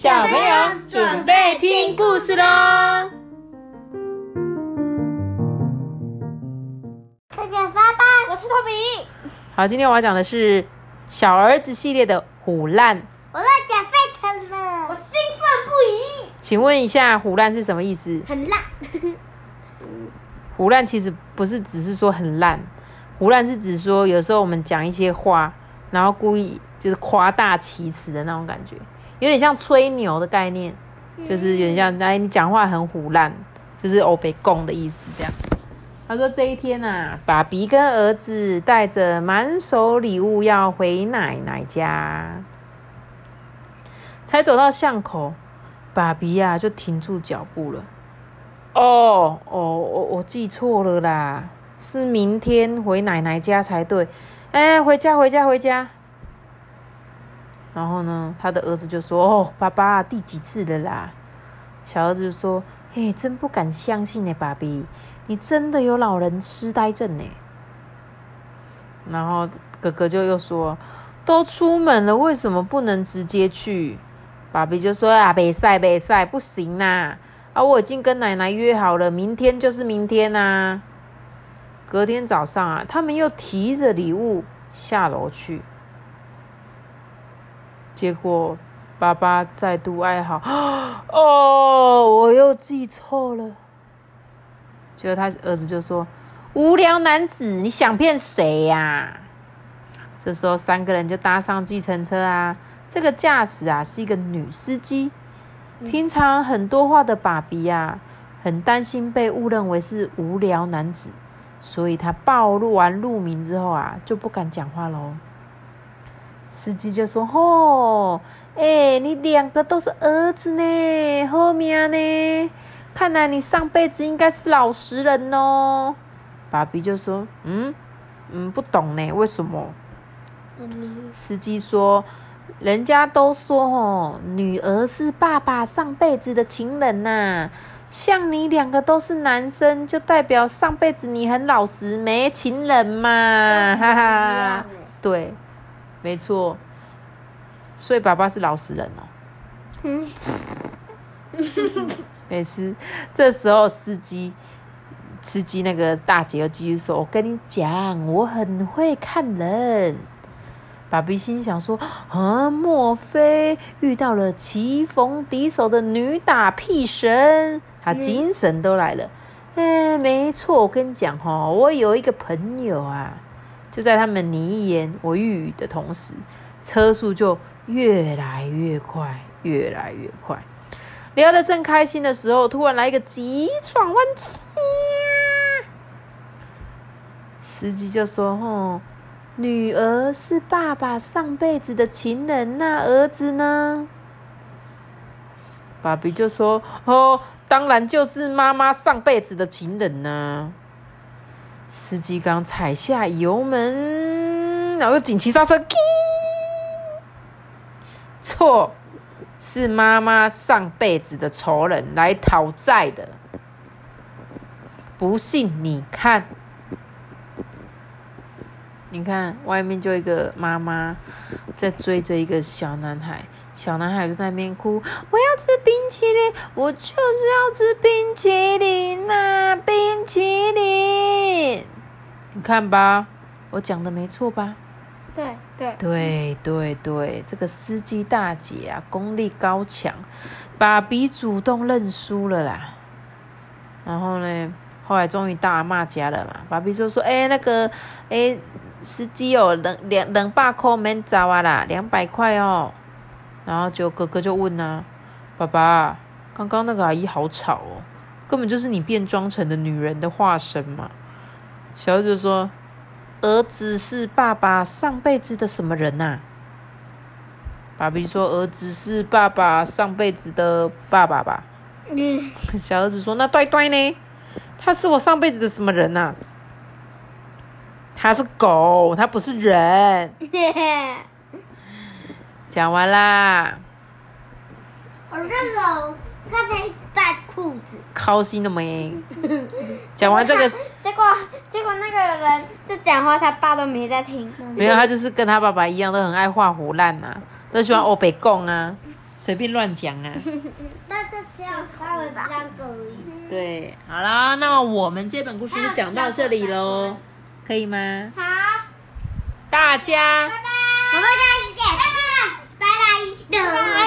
小朋友准备听故事喽！大家沙巴，我是托比。好，今天我要讲的是小儿子系列的虎烂。我乱讲沸腾了，我兴奋不已。请问一下，虎烂是什么意思？很烂。虎烂其实不是只是说很烂，虎烂是指说有时候我们讲一些话，然后故意就是夸大其词的那种感觉，有点像吹牛的概念，就是有点像哎你讲话很虎烂，就是欧北贡的意思这样。他说这一天啊，爸比跟儿子带着满手礼物要回奶奶家，才走到巷口，爸比呀就停住脚步了。哦哦，我我记错了啦，是明天回奶奶家才对。哎，回家回家回家。然后呢，他的儿子就说：“哦，爸爸第几次了啦？”小儿子就说：“嘿，真不敢相信呢，爸比，你真的有老人痴呆症呢。”然后哥哥就又说：“都出门了，为什么不能直接去？”爸比就说：“啊，别赛别赛，不行啦。”啊！我已经跟奶奶约好了，明天就是明天呐。隔天早上啊，他们又提着礼物下楼去，结果爸爸再度哀嚎：“ 哦，我又记错了。”结果他儿子就说：“无聊男子，你想骗谁呀？”这时候三个人就搭上计程车啊，这个驾驶啊是一个女司机。平常很多话的爸比呀，很担心被误认为是无聊男子，所以他暴露完路名之后啊，就不敢讲话喽。司机就说：“吼，哎，你两个都是儿子呢，后面呢？看来你上辈子应该是老实人哦。”爸比就说：“嗯嗯，不懂呢，为什么？”司机说。人家都说哦，女儿是爸爸上辈子的情人呐。像你两个都是男生，就代表上辈子你很老实，没情人嘛，哈哈。对，没错。所以爸爸是老实人哦。嗯。没事。这时候司机，司机那个大姐又继续说：“我跟你讲，我很会看人。”爸比心想说：“啊，莫非遇到了棋逢敌手的女打屁神？他精神都来了。哎，没错，我跟你讲哈，我有一个朋友啊，就在他们你一言我一语的同时，车速就越来越快，越来越快。聊得正开心的时候，突然来一个急转弯，司机就说：‘吼。’女儿是爸爸上辈子的情人，那儿子呢？爸比就说：“哦，当然就是妈妈上辈子的情人呢。”司机刚踩下油门，然后又紧急刹车，错，是妈妈上辈子的仇人来讨债的。不信你看。你看，外面就一个妈妈在追着一个小男孩，小男孩就在那边哭：“我要吃冰淇淋，我就是要吃冰淇淋呐，冰淇淋！”你看吧，我讲的没错吧？对对对对对，这个司机大姐啊，功力高强，爸比主动认输了啦。然后呢，后来终于到阿妈家了嘛，爸比就说：“哎，那个，哎。”司机哦，两两两百块免找啊啦，两百块哦。然后就哥哥就问啊，爸爸，刚刚那个阿姨好吵哦，根本就是你变装成的女人的化身嘛。小儿子说，儿子是爸爸上辈子的什么人呐？爸比说，儿子是爸爸上辈子的爸爸吧。嗯。小儿子说，那呆呆呢？他是我上辈子的什么人呐？他是狗，他不是人。讲完啦。我认了，刚才在裤子。高兴了没？讲完这个，结果结果那个人在讲话，他爸都没在听。没有，他就是跟他爸爸一样，都很爱画胡烂呐，都喜欢欧北贡啊。随便乱讲啊。但是只有他们三个而已。对，好啦，那么我们这本故事就讲到这里喽，可以吗？好，大家。拜拜。我们下次见。No.